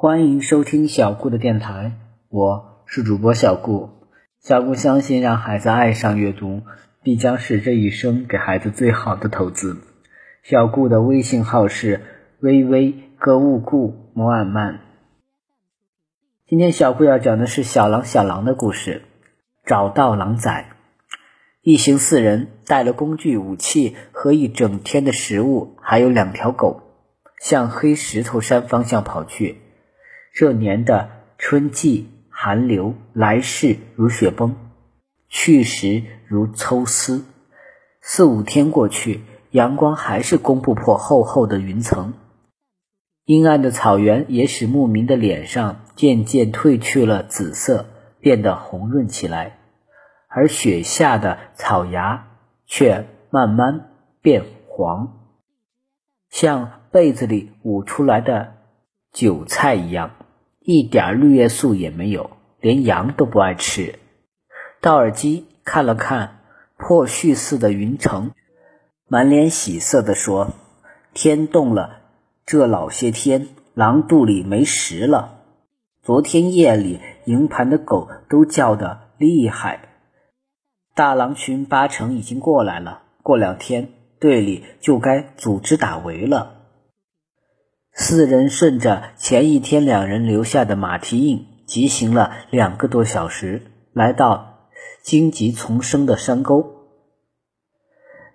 欢迎收听小顾的电台，我是主播小顾。小顾相信，让孩子爱上阅读，必将是这一生给孩子最好的投资。小顾的微信号是微微歌物顾摩尔曼。今天小顾要讲的是小狼小狼的故事，找到狼崽。一行四人带了工具、武器和一整天的食物，还有两条狗，向黑石头山方向跑去。这年的春季寒流来势如雪崩，去时如抽丝。四五天过去，阳光还是攻不破厚厚的云层。阴暗的草原也使牧民的脸上渐渐褪去了紫色，变得红润起来。而雪下的草芽却慢慢变黄，像被子里捂出来的韭菜一样，一点绿叶素也没有，连羊都不爱吃。道尔基看了看破絮似的云层，满脸喜色地说：“天冻了，这老些天，狼肚里没食了。昨天夜里营盘的狗都叫得厉害。”大狼群八成已经过来了，过两天队里就该组织打围了。四人顺着前一天两人留下的马蹄印疾行了两个多小时，来到荆棘丛生的山沟。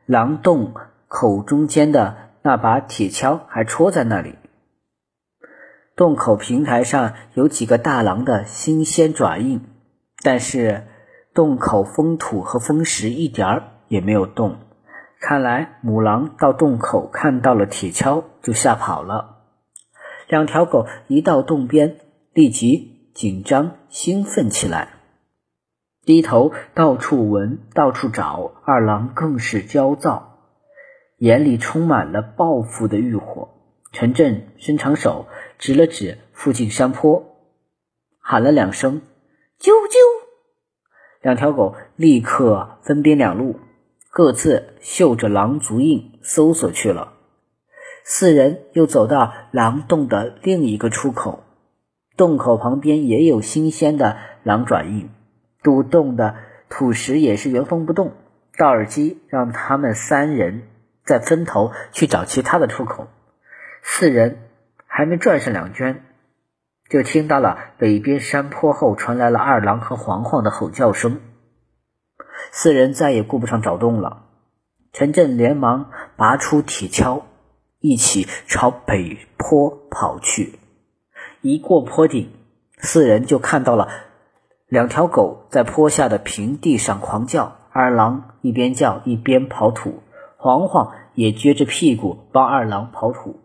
狼洞口中间的那把铁锹还戳在那里。洞口平台上有几个大狼的新鲜爪印，但是。洞口封土和封石一点儿也没有动，看来母狼到洞口看到了铁锹就吓跑了。两条狗一到洞边，立即紧张兴奋起来，低头到处闻，到处找。二郎更是焦躁，眼里充满了报复的欲火。陈震伸长手指了指附近山坡，喊了两声：“啾啾！”两条狗立刻分边两路，各自嗅着狼足印搜索去了。四人又走到狼洞的另一个出口，洞口旁边也有新鲜的狼爪印，堵洞的土石也是原封不动。道尔基让他们三人再分头去找其他的出口。四人还没转上两圈。就听到了北边山坡后传来了二郎和黄黄的吼叫声，四人再也顾不上找洞了。陈震连忙拔出铁锹，一起朝北坡跑去。一过坡顶，四人就看到了两条狗在坡下的平地上狂叫。二郎一边叫一边刨土，黄黄也撅着屁股帮二郎刨土，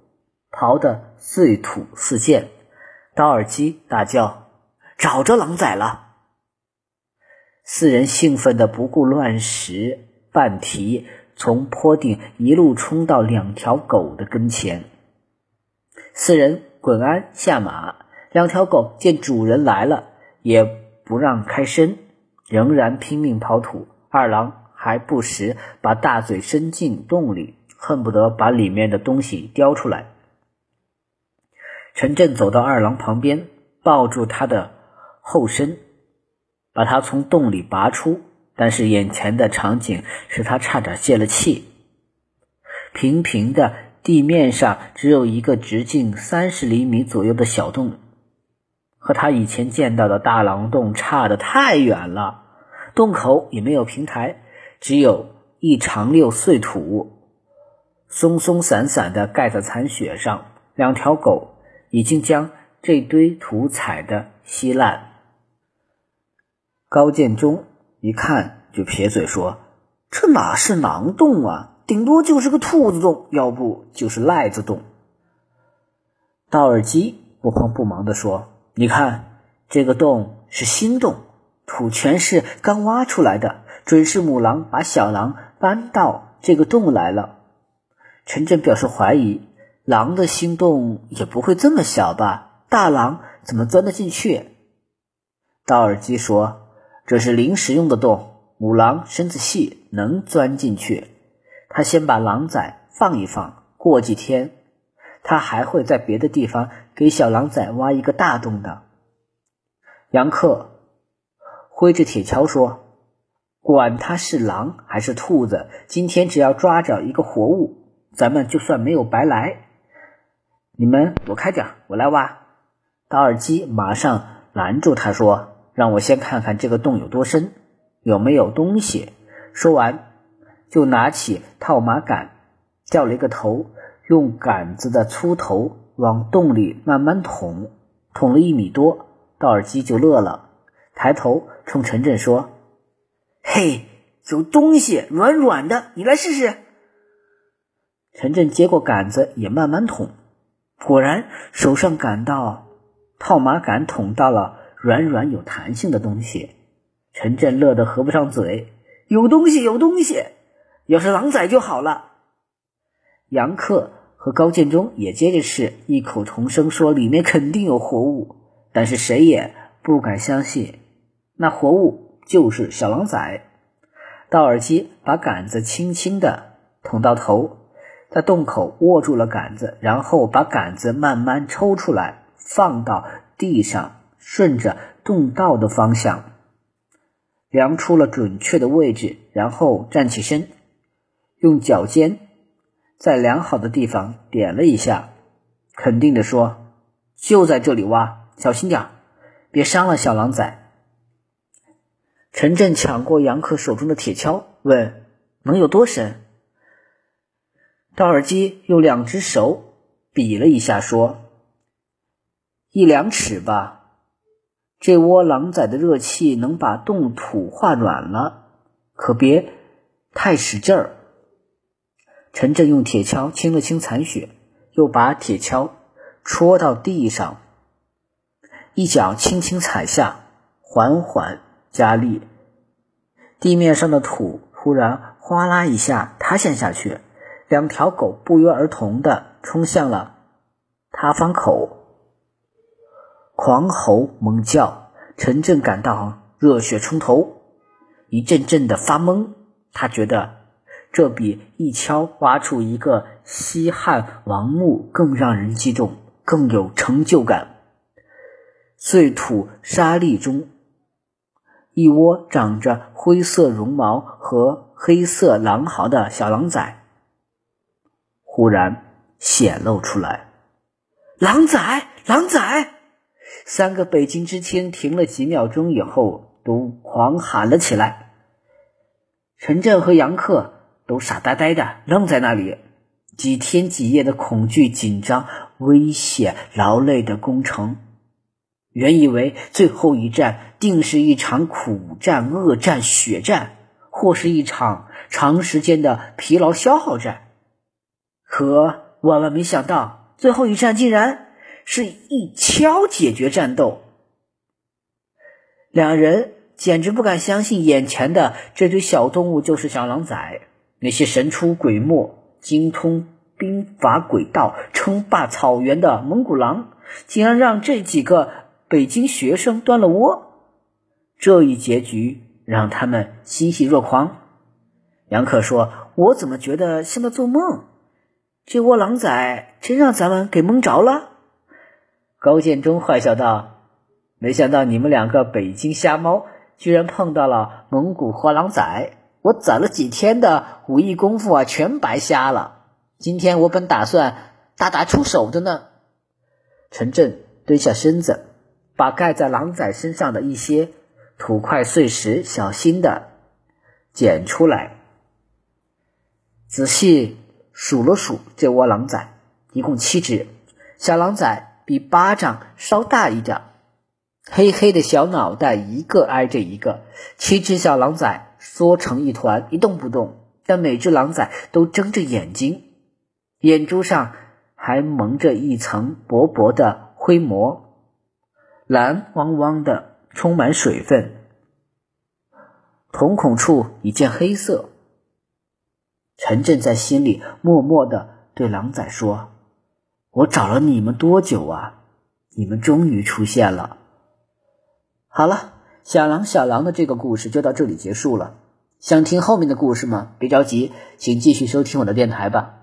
刨得碎土四溅。刀尔基大叫：“找着狼崽了！”四人兴奋的不顾乱石绊蹄，从坡顶一路冲到两条狗的跟前。四人滚鞍下马，两条狗见主人来了，也不让开身，仍然拼命刨土。二郎还不时把大嘴伸进洞里，恨不得把里面的东西叼出来。陈震走到二郎旁边，抱住他的后身，把他从洞里拔出。但是眼前的场景使他差点泄了气。平平的地面上只有一个直径三十厘米左右的小洞，和他以前见到的大狼洞差得太远了。洞口也没有平台，只有一长溜碎土，松松散散的盖在残雪上。两条狗。已经将这堆土踩得稀烂。高建中一看就撇嘴说：“这哪是狼洞啊？顶多就是个兔子洞，要不就是赖子洞。”道尔基不慌不忙地说：“你看，这个洞是新洞，土全是刚挖出来的，准是母狼把小狼搬到这个洞来了。”陈震表示怀疑。狼的心洞也不会这么小吧？大狼怎么钻得进去？道尔基说：“这是临时用的洞，母狼身子细，能钻进去。他先把狼崽放一放，过几天他还会在别的地方给小狼崽挖一个大洞的。杨克挥着铁锹说：“管他是狼还是兔子，今天只要抓着一个活物，咱们就算没有白来。你们躲开点，我来挖。”达尔基马上拦住他说：“让我先看看这个洞有多深，有没有东西。”说完，就拿起套马杆，掉了一个头。用杆子的粗头往洞里慢慢捅，捅了一米多，道尔基就乐了，抬头冲陈震说：“嘿，有东西，软软的，你来试试。”陈震接过杆子，也慢慢捅，果然手上感到套马杆捅到了软软有弹性的东西。陈震乐得合不上嘴：“有东西，有东西！要是狼崽就好了。”杨克。和高建中也接着试，异口同声说：“里面肯定有活物。”但是谁也不敢相信，那活物就是小狼崽。道尔基把杆子轻轻地捅到头，在洞口握住了杆子，然后把杆子慢慢抽出来，放到地上，顺着洞道的方向量出了准确的位置，然后站起身，用脚尖。在良好的地方点了一下，肯定的说：“就在这里挖，小心点，别伤了小狼崽。”陈震抢过杨克手中的铁锹，问：“能有多深？”道尔基用两只手比了一下，说：“一两尺吧。这窝狼崽的热气能把冻土化软了，可别太使劲儿。”陈震用铁锹清了清残血，又把铁锹戳到地上，一脚轻轻踩下，缓缓加力，地面上的土忽然哗啦一下塌陷下去，两条狗不约而同的冲向了塌方口，狂吼猛叫。陈震感到热血冲头，一阵阵的发懵，他觉得。这比一锹挖出一个西汉王墓更让人激动，更有成就感。碎土沙砾中，一窝长着灰色绒毛和黑色狼毫的小狼崽忽然显露出来。狼崽，狼崽！三个北京知青停了几秒钟以后，都狂喊了起来。陈震和杨克。都傻呆呆的愣在那里，几天几夜的恐惧、紧张、危险、劳累的攻城，原以为最后一战定是一场苦战、恶战、血战，或是一场长时间的疲劳消耗战，可万万没想到，最后一战竟然是一敲解决战斗。两人简直不敢相信，眼前的这堆小动物就是小狼崽。那些神出鬼没、精通兵法诡道、称霸草原的蒙古狼，竟然让这几个北京学生端了窝。这一结局让他们欣喜若狂。杨克说：“我怎么觉得像在做梦？这窝狼崽真让咱们给蒙着了。”高建中坏笑道：“没想到你们两个北京瞎猫，居然碰到了蒙古活狼崽。”我攒了几天的武艺功夫啊，全白瞎了。今天我本打算大打出手的呢。陈震蹲下身子，把盖在狼崽身上的一些土块碎石小心的捡出来，仔细数了数这窝狼崽，一共七只。小狼崽比巴掌稍大一点，黑黑的小脑袋一个挨着一个。七只小狼崽。缩成一团，一动不动，但每只狼崽都睁着眼睛，眼珠上还蒙着一层薄薄的灰膜，蓝汪汪的，充满水分，瞳孔处一见黑色。陈震在心里默默的对狼崽说：“我找了你们多久啊？你们终于出现了。”好了。小狼小狼的这个故事就到这里结束了。想听后面的故事吗？别着急，请继续收听我的电台吧。